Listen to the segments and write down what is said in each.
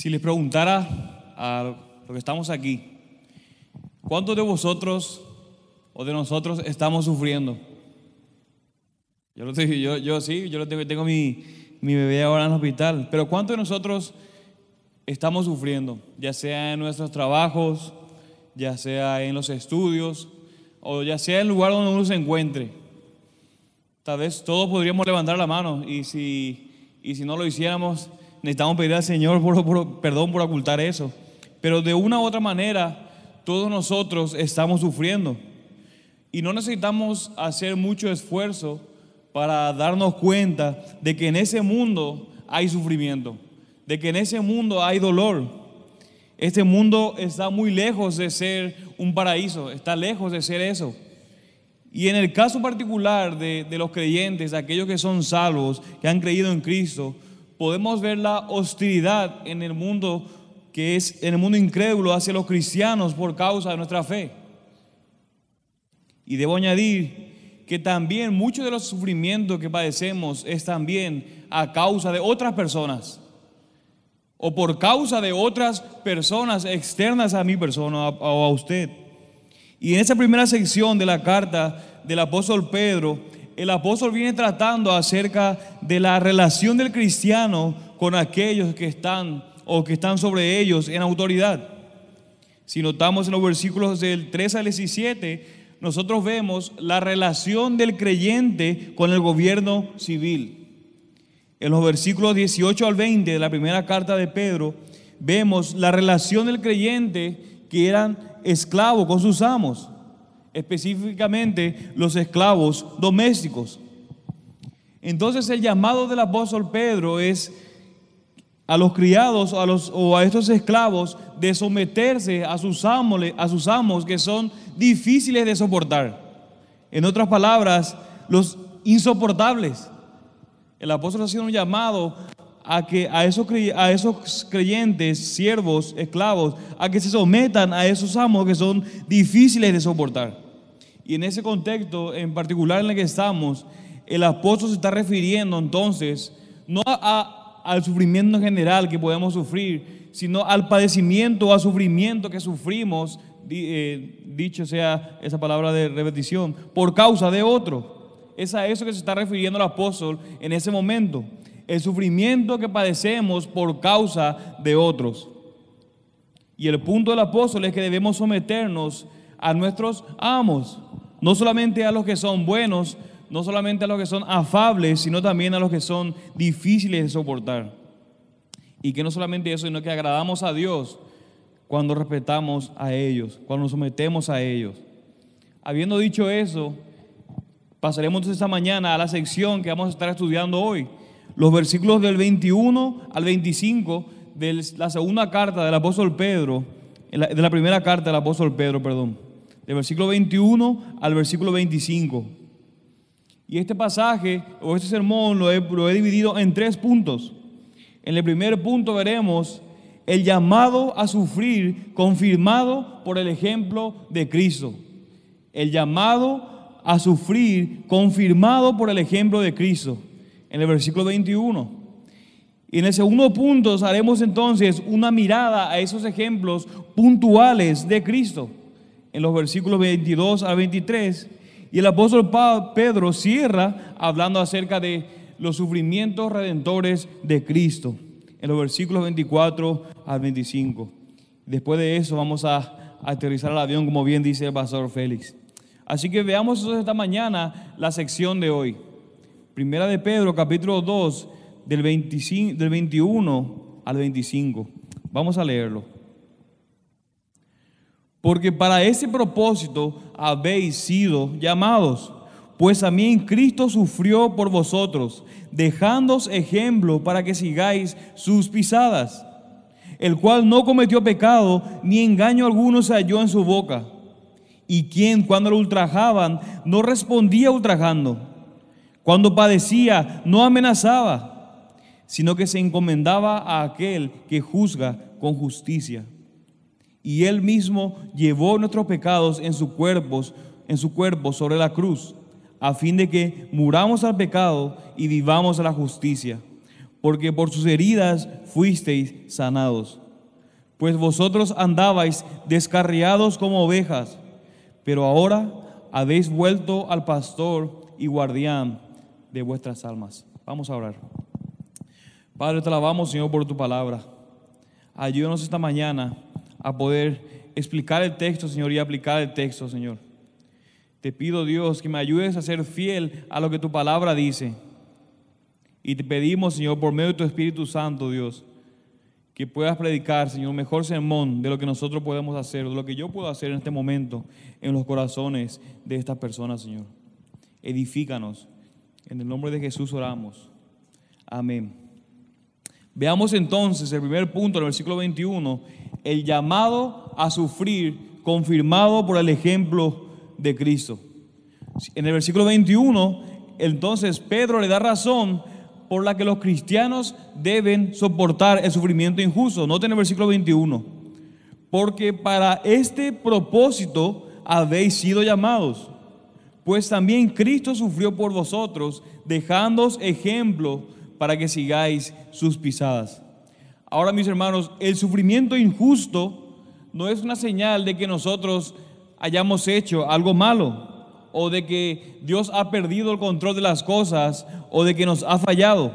Si les preguntara a los que estamos aquí, ¿cuántos de vosotros o de nosotros estamos sufriendo? Yo, lo tengo, yo, yo sí, yo lo tengo, tengo mi, mi bebé ahora en el hospital, pero ¿cuántos de nosotros estamos sufriendo? Ya sea en nuestros trabajos, ya sea en los estudios, o ya sea en el lugar donde uno se encuentre. Tal vez todos podríamos levantar la mano y si, y si no lo hiciéramos, necesitamos pedir al Señor por, perdón por ocultar eso. Pero de una u otra manera, todos nosotros estamos sufriendo. Y no necesitamos hacer mucho esfuerzo para darnos cuenta de que en ese mundo hay sufrimiento, de que en ese mundo hay dolor. Este mundo está muy lejos de ser un paraíso, está lejos de ser eso. Y en el caso particular de, de los creyentes, aquellos que son salvos, que han creído en Cristo, podemos ver la hostilidad en el mundo que es en el mundo incrédulo hacia los cristianos por causa de nuestra fe. Y debo añadir que también muchos de los sufrimientos que padecemos es también a causa de otras personas o por causa de otras personas externas a mi persona o a usted. Y en esa primera sección de la carta del apóstol Pedro, el apóstol viene tratando acerca de la relación del cristiano con aquellos que están o que están sobre ellos en autoridad. Si notamos en los versículos del 3 al 17, nosotros vemos la relación del creyente con el gobierno civil. En los versículos 18 al 20 de la primera carta de Pedro, vemos la relación del creyente que eran esclavos con sus amos específicamente los esclavos domésticos. Entonces el llamado del apóstol Pedro es a los criados a los, o a estos esclavos de someterse a sus, amos, a sus amos que son difíciles de soportar. En otras palabras, los insoportables. El apóstol ha sido un llamado a que a esos, a esos creyentes, siervos, esclavos, a que se sometan a esos amos que son difíciles de soportar. Y en ese contexto en particular en el que estamos, el apóstol se está refiriendo entonces no al sufrimiento en general que podemos sufrir, sino al padecimiento o al sufrimiento que sufrimos, eh, dicho sea esa palabra de repetición, por causa de otro. Es a eso que se está refiriendo el apóstol en ese momento el sufrimiento que padecemos por causa de otros. Y el punto del apóstol es que debemos someternos a nuestros amos, no solamente a los que son buenos, no solamente a los que son afables, sino también a los que son difíciles de soportar. Y que no solamente eso, sino que agradamos a Dios cuando respetamos a ellos, cuando nos sometemos a ellos. Habiendo dicho eso, pasaremos esta mañana a la sección que vamos a estar estudiando hoy, los versículos del 21 al 25 de la segunda carta del apóstol Pedro, de la primera carta del apóstol Pedro, perdón, del versículo 21 al versículo 25. Y este pasaje o este sermón lo he, lo he dividido en tres puntos. En el primer punto veremos el llamado a sufrir confirmado por el ejemplo de Cristo. El llamado a sufrir confirmado por el ejemplo de Cristo en el versículo 21. Y en el segundo punto haremos entonces una mirada a esos ejemplos puntuales de Cristo, en los versículos 22 a 23. Y el apóstol Pedro cierra hablando acerca de los sufrimientos redentores de Cristo, en los versículos 24 al 25. Después de eso vamos a aterrizar al avión, como bien dice el pastor Félix. Así que veamos esta mañana la sección de hoy. Primera de Pedro, capítulo 2, del, 25, del 21 al 25. Vamos a leerlo. Porque para ese propósito habéis sido llamados, pues también Cristo sufrió por vosotros, dejándoos ejemplo para que sigáis sus pisadas, el cual no cometió pecado, ni engaño alguno se halló en su boca, y quien cuando lo ultrajaban no respondía ultrajando cuando padecía, no amenazaba, sino que se encomendaba a aquel que juzga con justicia. Y él mismo llevó nuestros pecados en su cuerpo, en sobre la cruz, a fin de que muramos al pecado y vivamos a la justicia. porque por sus heridas fuisteis sanados. Pues vosotros andabais descarriados como ovejas, pero ahora habéis vuelto al pastor y guardián de vuestras almas. Vamos a orar. Padre, te alabamos, Señor, por tu palabra. Ayúdanos esta mañana a poder explicar el texto, Señor, y aplicar el texto, Señor. Te pido, Dios, que me ayudes a ser fiel a lo que tu palabra dice. Y te pedimos, Señor, por medio de tu Espíritu Santo, Dios, que puedas predicar, Señor, mejor sermón de lo que nosotros podemos hacer, de lo que yo puedo hacer en este momento en los corazones de estas personas, Señor. Edifícanos. En el nombre de Jesús oramos. Amén. Veamos entonces el primer punto, el versículo 21, el llamado a sufrir confirmado por el ejemplo de Cristo. En el versículo 21, entonces Pedro le da razón por la que los cristianos deben soportar el sufrimiento injusto. Noten el versículo 21. Porque para este propósito habéis sido llamados, pues también Cristo sufrió por vosotros, dejándoos ejemplo para que sigáis sus pisadas. Ahora, mis hermanos, el sufrimiento injusto no es una señal de que nosotros hayamos hecho algo malo o de que Dios ha perdido el control de las cosas o de que nos ha fallado.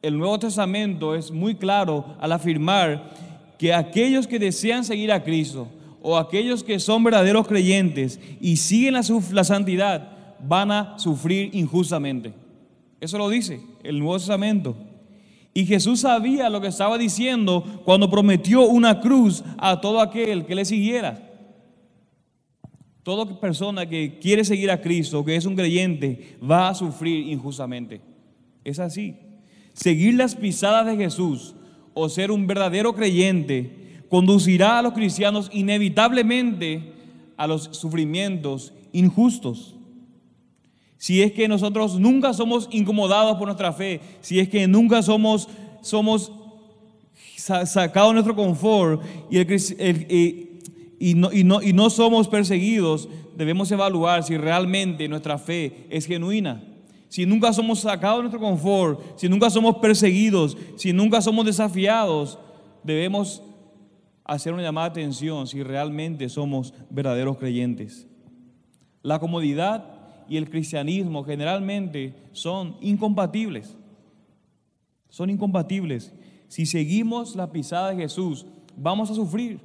El Nuevo Testamento es muy claro al afirmar que aquellos que desean seguir a Cristo o aquellos que son verdaderos creyentes y siguen la, santidad van a sufrir injustamente. Eso lo dice el Nuevo Testamento. Y Jesús sabía lo que estaba diciendo cuando prometió una cruz a todo aquel que le siguiera. Toda persona que quiere seguir a Cristo, que es un creyente, va a sufrir injustamente. Es así. Seguir las pisadas de Jesús o ser un verdadero creyente conducirá a los cristianos inevitablemente a los sufrimientos injustos. Si es que nosotros nunca somos incomodados por nuestra fe, si es que nunca somos, somos sacados de nuestro confort y y no, y, no, y no somos perseguidos, debemos evaluar si realmente nuestra fe es genuina. Si nunca somos sacados de nuestro confort, si nunca somos perseguidos, si nunca somos desafiados, debemos hacer una llamada de atención si realmente somos verdaderos creyentes. La comodidad y el cristianismo generalmente son incompatibles. Son incompatibles. Si seguimos la pisada de Jesús, vamos a sufrir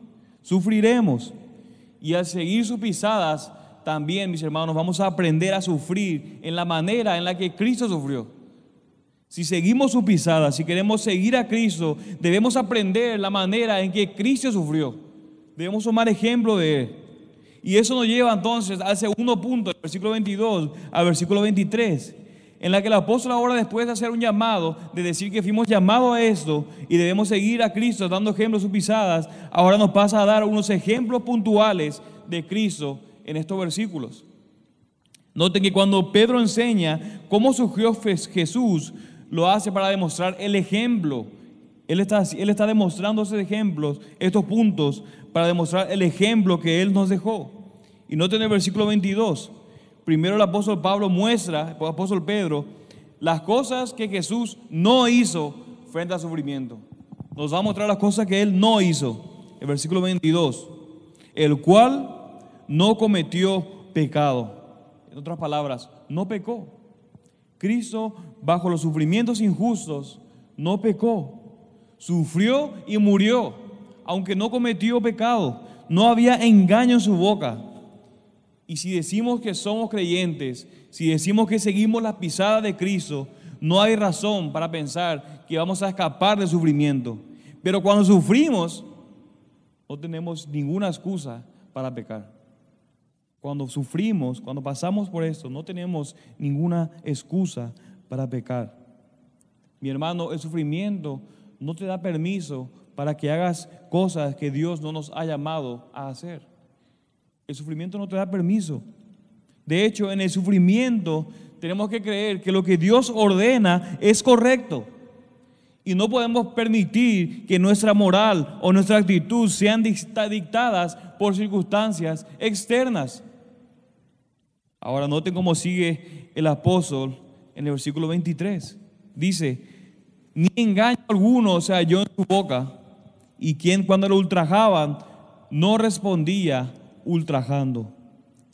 sufriremos. Y al seguir sus pisadas, también, mis hermanos, vamos a aprender a sufrir en la manera en la que Cristo sufrió. Si seguimos sus pisadas, si queremos seguir a Cristo, debemos aprender la manera en que Cristo sufrió. Debemos tomar ejemplo de Él. Y eso nos lleva entonces al segundo punto, del versículo 22 al versículo 23 en la que el apóstol ahora después de hacer un llamado, de decir que fuimos llamados a esto y debemos seguir a Cristo dando ejemplos sus pisadas, ahora nos pasa a dar unos ejemplos puntuales de Cristo en estos versículos. Noten que cuando Pedro enseña cómo surgió Jesús, lo hace para demostrar el ejemplo. Él está, él está demostrando esos ejemplos, estos puntos, para demostrar el ejemplo que Él nos dejó. Y noten el versículo 22 primero el apóstol Pablo muestra, el apóstol Pedro, las cosas que Jesús no hizo frente al sufrimiento. Nos va a mostrar las cosas que él no hizo. El versículo 22, el cual no cometió pecado. En otras palabras, no pecó. Cristo, bajo los sufrimientos injustos, no pecó. Sufrió y murió, aunque no cometió pecado. No había engaño en su boca. Y si decimos que somos creyentes, si decimos que seguimos las pisadas de Cristo, no hay razón para pensar que vamos a escapar del sufrimiento. Pero cuando sufrimos, no tenemos ninguna excusa para pecar. Cuando sufrimos, cuando pasamos por esto, no tenemos ninguna excusa para pecar. Mi hermano, el sufrimiento no te da permiso para que hagas cosas que Dios no nos ha llamado a hacer. El sufrimiento no te da permiso. De hecho, en el sufrimiento tenemos que creer que lo que Dios ordena es correcto. Y no podemos permitir que nuestra moral o nuestra actitud sean dictadas por circunstancias externas. Ahora noten cómo sigue el apóstol en el versículo 23. Dice, ni engaño alguno se halló en su boca, y quien cuando lo ultrajaban no respondía ultrajando.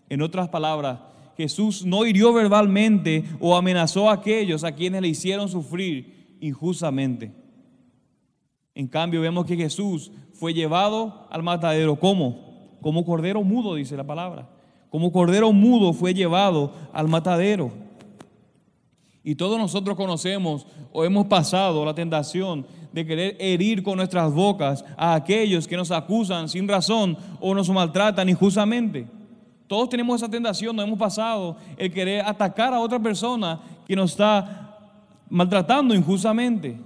En otras palabras, Jesús no hirió verbalmente o amenazó a aquellos a quienes le hicieron sufrir injustamente. En cambio, vemos que Jesús fue llevado al matadero. ¿Cómo? Como cordero mudo, dice la palabra. Como cordero mudo fue llevado al matadero. Y todos nosotros conocemos o hemos pasado la tentación de querer herir con nuestras bocas a aquellos que nos acusan sin razón o nos maltratan injustamente. Todos tenemos esa tentación, nos hemos pasado el querer atacar a otra persona que nos está maltratando injustamente.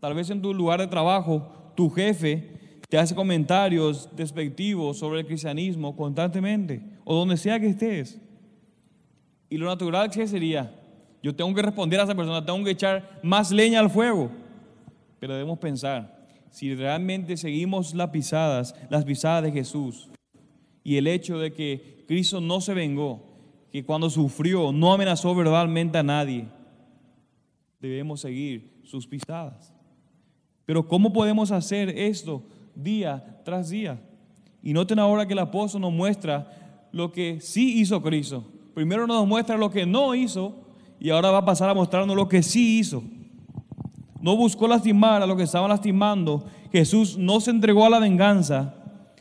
Tal vez en tu lugar de trabajo, tu jefe te hace comentarios despectivos sobre el cristianismo constantemente, o donde sea que estés. Y lo natural que sería, yo tengo que responder a esa persona, tengo que echar más leña al fuego. Pero debemos pensar, si realmente seguimos las pisadas, las pisadas de Jesús, y el hecho de que Cristo no se vengó, que cuando sufrió no amenazó verbalmente a nadie, debemos seguir sus pisadas. Pero ¿cómo podemos hacer esto día tras día? Y noten ahora que el apóstol nos muestra lo que sí hizo Cristo. Primero nos muestra lo que no hizo y ahora va a pasar a mostrarnos lo que sí hizo. No buscó lastimar a los que estaban lastimando. Jesús no se entregó a la venganza.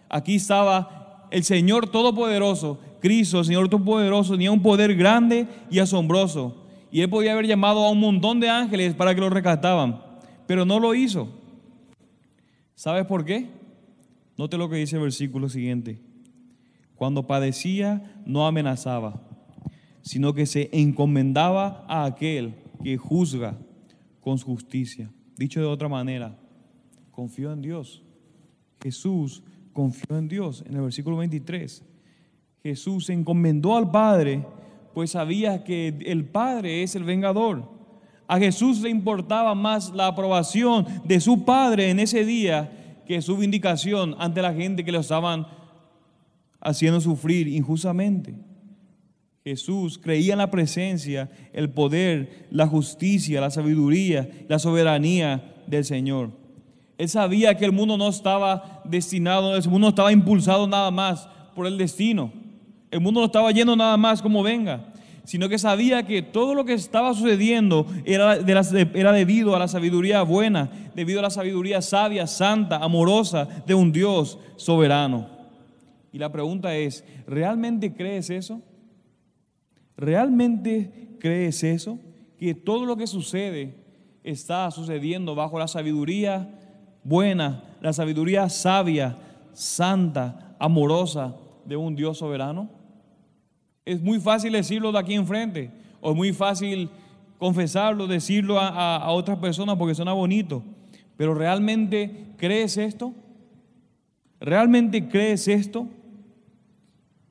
Aquí estaba el Señor Todopoderoso, Cristo, el Señor Todopoderoso, tenía un poder grande y asombroso. Y él podía haber llamado a un montón de ángeles para que lo rescataban, pero no lo hizo. ¿Sabes por qué? Note lo que dice el versículo siguiente. Cuando padecía, no amenazaba sino que se encomendaba a aquel que juzga con justicia. Dicho de otra manera, confió en Dios. Jesús confió en Dios. En el versículo 23, Jesús se encomendó al Padre, pues sabía que el Padre es el vengador. A Jesús le importaba más la aprobación de su Padre en ese día que su vindicación ante la gente que lo estaban haciendo sufrir injustamente. Jesús creía en la presencia, el poder, la justicia, la sabiduría, la soberanía del Señor. Él sabía que el mundo no estaba destinado, el mundo no estaba impulsado nada más por el destino. El mundo no estaba yendo nada más como venga, sino que sabía que todo lo que estaba sucediendo era, era debido a la sabiduría buena, debido a la sabiduría sabia, santa, amorosa de un Dios soberano. Y la pregunta es, ¿realmente crees eso? ¿Realmente crees eso? Que todo lo que sucede está sucediendo bajo la sabiduría buena, la sabiduría sabia, santa, amorosa de un Dios soberano. Es muy fácil decirlo de aquí enfrente, o es muy fácil confesarlo, decirlo a, a otras personas porque suena bonito. Pero ¿realmente crees esto? ¿Realmente crees esto?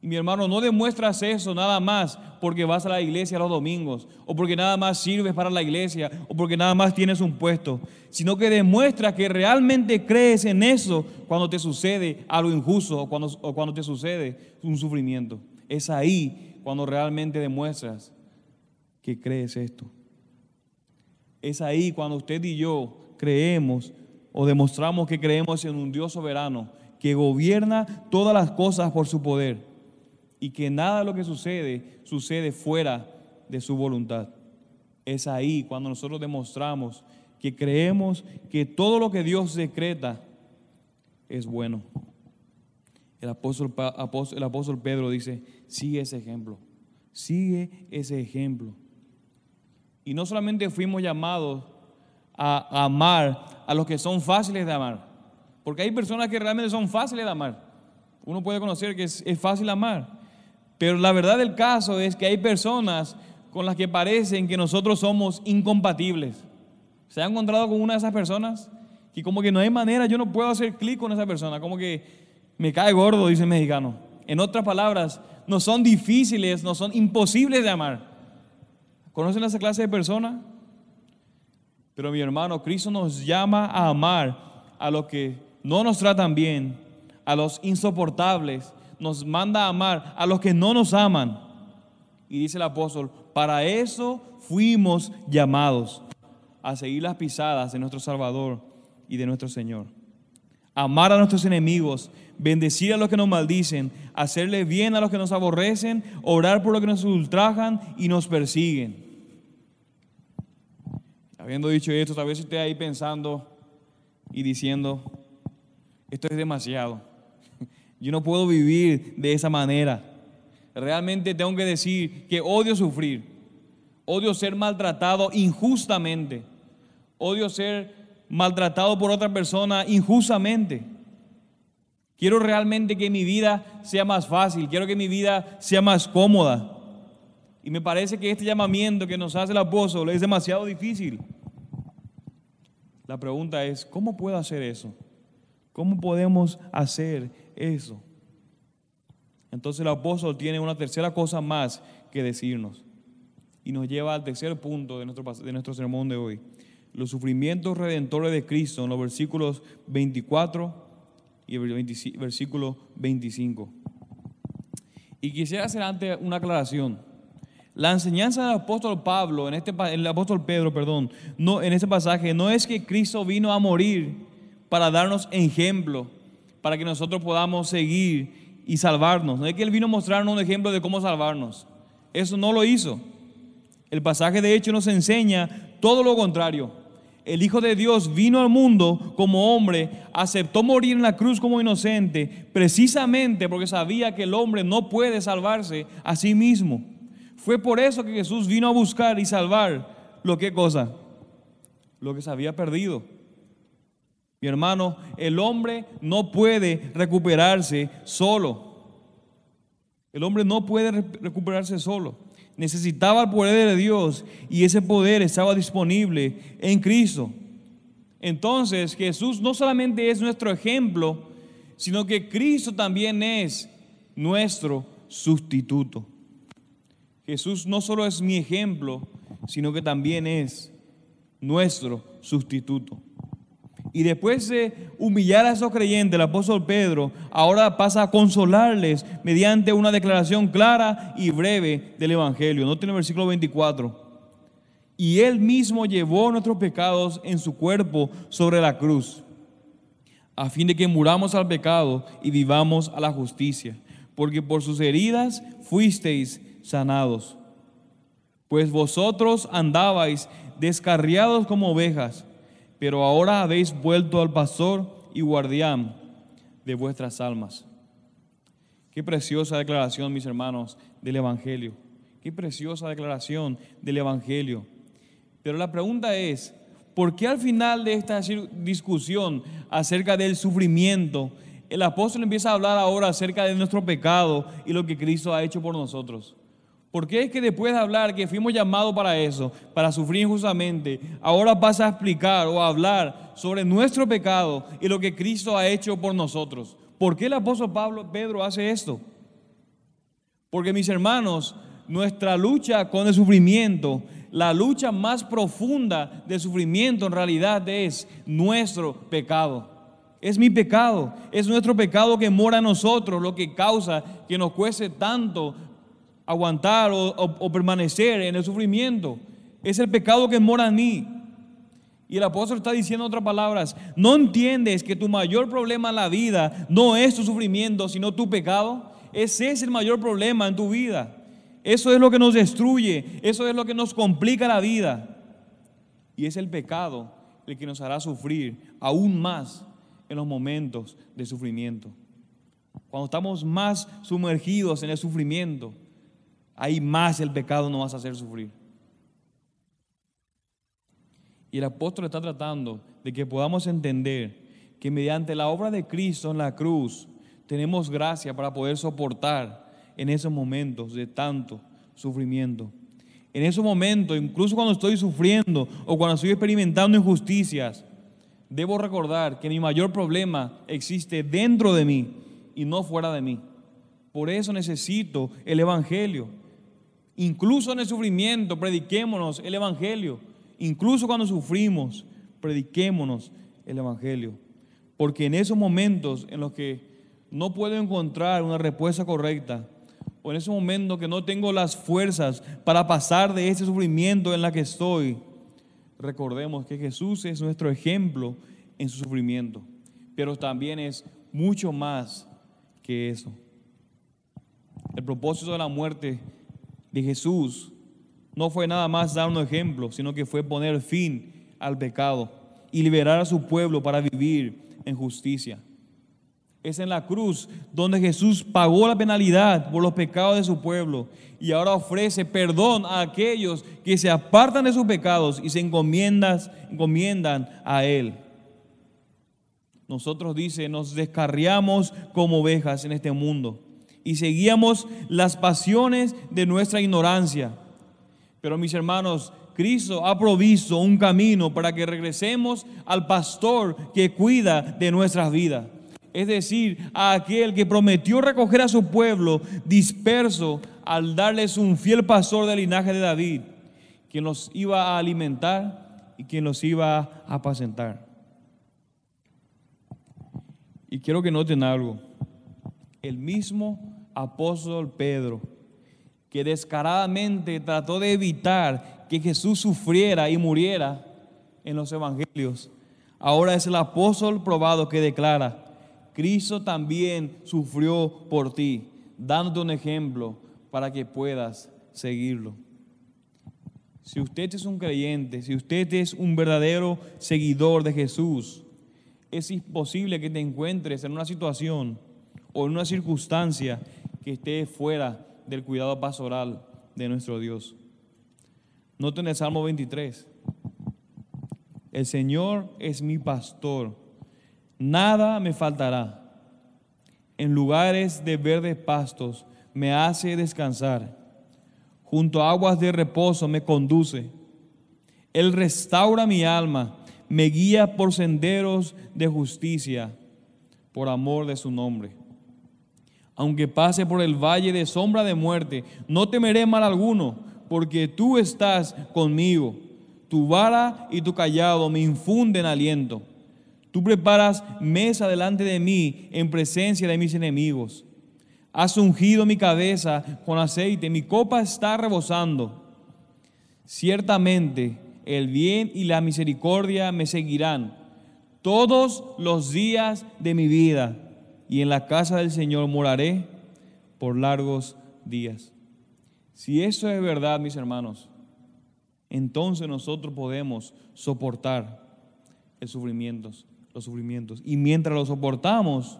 Y mi hermano, no demuestras eso nada más porque vas a la iglesia los domingos, o porque nada más sirves para la iglesia, o porque nada más tienes un puesto, sino que demuestras que realmente crees en eso cuando te sucede algo injusto o cuando, te sucede un sufrimiento. Es ahí cuando realmente demuestras que crees esto. Es ahí cuando usted y yo creemos o demostramos que creemos en un Dios soberano que gobierna todas las cosas por su poder y que nada de lo que sucede sucede fuera de su voluntad. Es ahí cuando nosotros demostramos que creemos que todo lo que Dios decreta es bueno. El apóstol, el apóstol Pedro dice, sigue ese ejemplo, sigue ese ejemplo. Y no solamente fuimos llamados a amar a los que son fáciles de amar, porque hay personas que realmente son fáciles de amar. Uno puede conocer que es, es fácil amar, pero la verdad del caso es que hay personas con las que parecen que nosotros somos incompatibles. ¿Se ha encontrado con una de esas personas? Que como que no hay manera, yo no puedo hacer clic con esa persona, como que me cae gordo, dice el mexicano. En otras palabras, no son difíciles, no son imposibles de amar. ¿Conocen esa clase de persona? Pero mi hermano, Cristo nos llama a amar a los que no nos tratan bien, a los insoportables, nos manda a amar a los que no nos aman. Y dice el apóstol, para eso fuimos llamados, a seguir las pisadas de nuestro Salvador y de nuestro Señor. Amar a nuestros enemigos, bendecir a los que nos maldicen, hacerle bien a los que nos aborrecen, orar por los que nos ultrajan y nos persiguen. Habiendo dicho esto, tal vez usted ahí pensando y diciendo, esto es demasiado. Yo no puedo vivir de esa manera. Realmente tengo que decir que odio sufrir, odio ser maltratado injustamente, odio ser maltratado por otra persona injustamente. Quiero realmente que mi vida sea más fácil, quiero que mi vida sea más cómoda. Y me parece que este llamamiento que nos hace el apóstol es demasiado difícil. La pregunta es, ¿cómo puedo hacer eso? ¿Cómo podemos hacer eso? Entonces el apóstol tiene una tercera cosa más que decirnos y nos lleva al tercer punto de nuestro, de nuestro sermón de hoy. Los sufrimientos redentores de Cristo en los versículos 24 y el versículo 25. Y quisiera hacer antes una aclaración. La enseñanza del apóstol Pablo, en este, el apóstol Pedro, perdón, no, en este pasaje, no es que Cristo vino a morir para darnos ejemplo, para que nosotros podamos seguir y salvarnos. No es que Él vino a mostrarnos un ejemplo de cómo salvarnos. Eso no lo hizo. El pasaje de hecho nos enseña todo lo contrario. El Hijo de Dios vino al mundo como hombre, aceptó morir en la cruz como inocente, precisamente porque sabía que el hombre no puede salvarse a sí mismo. Fue por eso que Jesús vino a buscar y salvar lo que cosa, lo que se había perdido. Mi hermano, el hombre no puede recuperarse solo. El hombre no puede recuperarse solo. Necesitaba el poder de Dios y ese poder estaba disponible en Cristo. Entonces Jesús no solamente es nuestro ejemplo, sino que Cristo también es nuestro sustituto. Jesús no solo es mi ejemplo, sino que también es nuestro sustituto. Y después de humillar a esos creyentes, el apóstol Pedro ahora pasa a consolarles mediante una declaración clara y breve del Evangelio. No tiene el versículo 24. Y él mismo llevó nuestros pecados en su cuerpo sobre la cruz, a fin de que muramos al pecado y vivamos a la justicia, porque por sus heridas fuisteis sanados. Pues vosotros andabais descarriados como ovejas pero ahora habéis vuelto al pastor y guardián de vuestras almas. Qué preciosa declaración, mis hermanos, del Evangelio. Qué preciosa declaración del Evangelio. Pero la pregunta es, ¿por qué al final de esta discusión acerca del sufrimiento, el apóstol empieza a hablar ahora acerca de nuestro pecado y lo que Cristo ha hecho por nosotros? ¿Por qué es que después de hablar que fuimos llamados para eso, para sufrir injustamente, ahora pasa a explicar o a hablar sobre nuestro pecado y lo que Cristo ha hecho por nosotros? ¿Por qué el apóstol Pablo, Pedro hace esto? Porque mis hermanos, nuestra lucha con el sufrimiento, la lucha más profunda del sufrimiento en realidad es nuestro pecado. Es mi pecado, es nuestro pecado que mora en nosotros, lo que causa que nos cueste tanto aguantar o, permanecer en el sufrimiento. Es el pecado que mora en mí. Y el apóstol está diciendo otras palabras, ¿no entiendes que tu mayor problema en la vida no es tu sufrimiento, sino tu pecado? Ese es el mayor problema en tu vida. Eso es lo que nos destruye, eso es lo que nos complica la vida. Y es el pecado el que nos hará sufrir aún más en los momentos de sufrimiento. Cuando estamos más sumergidos en el sufrimiento, ahí más el pecado nos vas a hacer sufrir. Y el apóstol está tratando de que podamos entender que mediante la obra de Cristo en la cruz tenemos gracia para poder soportar en esos momentos de tanto sufrimiento. En esos momentos, incluso cuando estoy sufriendo o cuando estoy experimentando injusticias, debo recordar que mi mayor problema existe dentro de mí y no fuera de mí. Por eso necesito el Evangelio. Incluso en el sufrimiento, prediquémonos el Evangelio. Incluso cuando sufrimos, prediquémonos el Evangelio. Porque en esos momentos en los que no puedo encontrar una respuesta correcta, o en esos momentos que no tengo las fuerzas para pasar de ese sufrimiento en la que estoy, recordemos que Jesús es nuestro ejemplo en su sufrimiento, pero también es mucho más que eso. El propósito de la muerte de Jesús no fue nada más dar un ejemplo, sino que fue poner fin al pecado y liberar a su pueblo para vivir en justicia. Es en la cruz donde Jesús pagó la penalidad por los pecados de su pueblo y ahora ofrece perdón a aquellos que se apartan de sus pecados y se encomiendan, a Él. Nosotros, dice, nos descarriamos como ovejas en este mundo y seguíamos las pasiones de nuestra ignorancia. Pero mis hermanos, Cristo ha provisto un camino para que regresemos al pastor que cuida de nuestras vidas. Es decir, a aquel que prometió recoger a su pueblo disperso al darles un fiel pastor del linaje de David, quien los iba a alimentar y quien los iba a apacentar. Y quiero que noten algo. El mismo apóstol Pedro, que descaradamente trató de evitar que Jesús sufriera y muriera en los evangelios, ahora es el apóstol probado que declara, Cristo también sufrió por ti, dándote un ejemplo para que puedas seguirlo. Si usted es un creyente, si usted es un verdadero seguidor de Jesús, es imposible que te encuentres en una situación o en una circunstancia que esté fuera del cuidado pastoral de nuestro Dios. Noten el Salmo 23. El Señor es mi pastor, nada me faltará. En lugares de verdes pastos me hace descansar. Junto a aguas de reposo me conduce. Él restaura mi alma me guía por senderos de justicia, por amor de su nombre. Aunque pase por el valle de sombra de muerte, no temeré mal alguno, porque tú estás conmigo. Tu vara y tu callado me infunden aliento. Tú preparas mesa delante de mí en presencia de mis enemigos. Has ungido mi cabeza con aceite, mi copa está rebosando. Ciertamente, el bien y la misericordia me seguirán todos los días de mi vida, y en la casa del Señor moraré por largos días. Si eso es verdad, mis hermanos, entonces nosotros podemos soportar el sufrimientos, los sufrimientos. Y mientras los soportamos,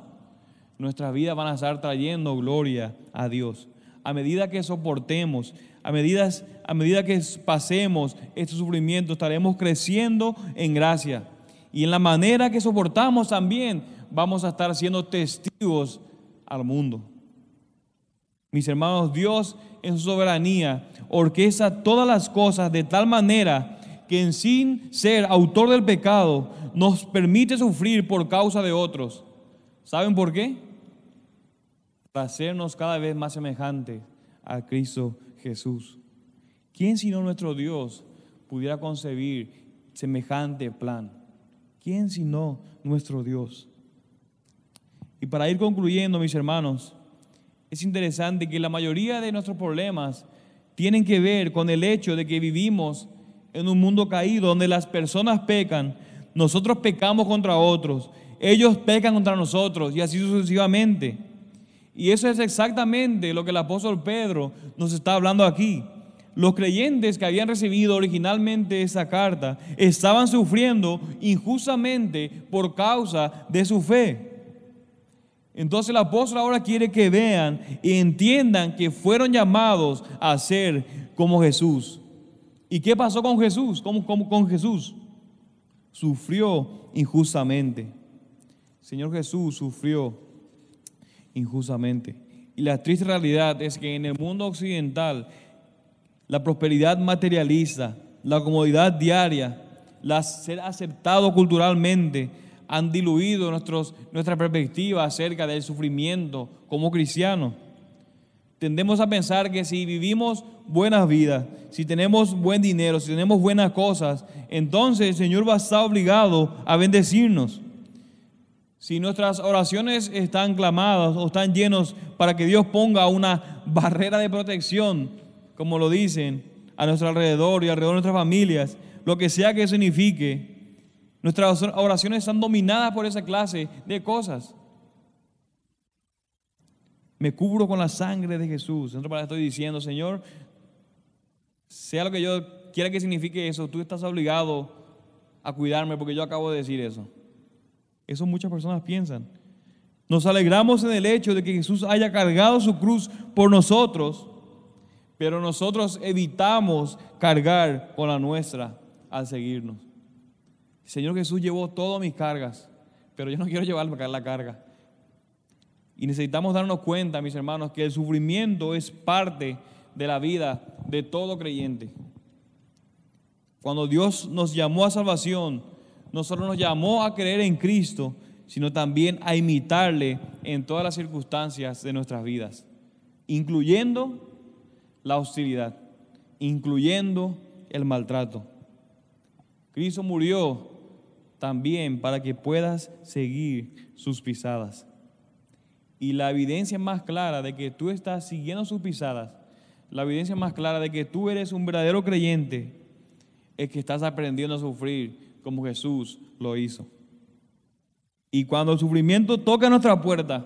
nuestras vidas van a estar trayendo gloria a Dios. A medida que soportemos a medida, a medida que pasemos este sufrimiento, estaremos creciendo en gracia. Y en la manera que soportamos también vamos a estar siendo testigos al mundo. Mis hermanos, Dios en su soberanía orquesta todas las cosas de tal manera que sin ser autor del pecado nos permite sufrir por causa de otros. ¿Saben por qué? Para hacernos cada vez más semejantes a Cristo Jesús. ¿Quién sino nuestro Dios pudiera concebir semejante plan? ¿Quién sino nuestro Dios? Y para ir concluyendo, mis hermanos, es interesante que la mayoría de nuestros problemas tienen que ver con el hecho de que vivimos en un mundo caído donde las personas pecan, nosotros pecamos contra otros, ellos pecan contra nosotros y así sucesivamente. Y eso es exactamente lo que el apóstol Pedro nos está hablando aquí. Los creyentes que habían recibido originalmente esa carta estaban sufriendo injustamente por causa de su fe. Entonces el apóstol ahora quiere que vean y entiendan que fueron llamados a ser como Jesús. ¿Y qué pasó con Jesús? ¿Cómo, con Jesús? Sufrió injustamente. Señor Jesús sufrió injustamente. Y la triste realidad es que en el mundo occidental la prosperidad materialista, la comodidad diaria, la ser aceptado culturalmente han diluido nuestra perspectiva acerca del sufrimiento como cristianos. Tendemos a pensar que si vivimos buenas vidas, si tenemos buen dinero, si tenemos buenas cosas, entonces el Señor va a estar obligado a bendecirnos. Si nuestras oraciones están clamadas o están llenos para que Dios ponga una barrera de protección, como lo dicen, a nuestro alrededor y alrededor de nuestras familias, lo que sea que signifique, nuestras oraciones están dominadas por esa clase de cosas. Me cubro con la sangre de Jesús. En estoy diciendo, Señor, sea lo que yo quiera que signifique eso, tú estás obligado a cuidarme porque yo acabo de decir eso. Eso muchas personas piensan. Nos alegramos en el hecho de que Jesús haya cargado su cruz por nosotros, pero nosotros evitamos cargar con la nuestra al seguirnos. Señor Jesús llevó todas mis cargas, pero yo no quiero llevarme la carga. Y necesitamos darnos cuenta, mis hermanos, que el sufrimiento es parte de la vida de todo creyente. Cuando Dios nos llamó a salvación, no solo nos llamó a creer en Cristo, sino también a imitarle en todas las circunstancias de nuestras vidas, incluyendo la hostilidad, incluyendo el maltrato. Cristo murió también para que puedas seguir sus pisadas. Y la evidencia más clara de que tú estás siguiendo sus pisadas, la evidencia más clara de que tú eres un verdadero creyente, es que estás aprendiendo a sufrir como Jesús lo hizo. Y cuando el sufrimiento toca nuestra puerta,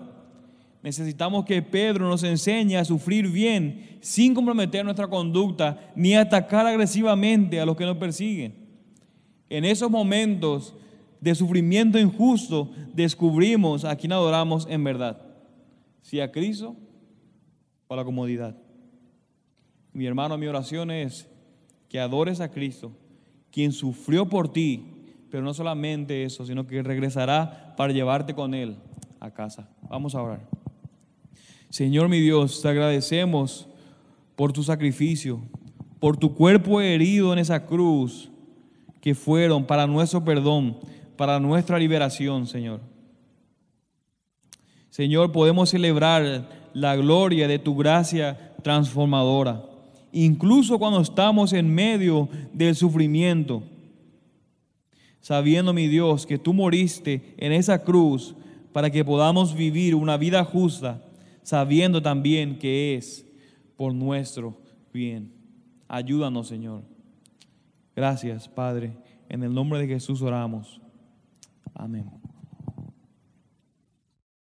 necesitamos que Pedro nos enseñe a sufrir bien sin comprometer nuestra conducta ni atacar agresivamente a los que nos persiguen. En esos momentos de sufrimiento injusto descubrimos a quien adoramos en verdad, si a Cristo o a la comodidad. Mi hermano, mi oración es que adores a Cristo, quien sufrió por ti pero no solamente eso, sino que regresará para llevarte con Él a casa. Vamos a orar. Señor mi Dios, te agradecemos por tu sacrificio, por tu cuerpo herido en esa cruz que fueron para nuestro perdón, para nuestra liberación, Señor. Señor, podemos celebrar la gloria de tu gracia transformadora, incluso cuando estamos en medio del sufrimiento sabiendo, mi Dios, que tú moriste en esa cruz para que podamos vivir una vida justa, sabiendo también que es por nuestro bien. Ayúdanos, Señor. Gracias, Padre. En el nombre de Jesús oramos. Amén.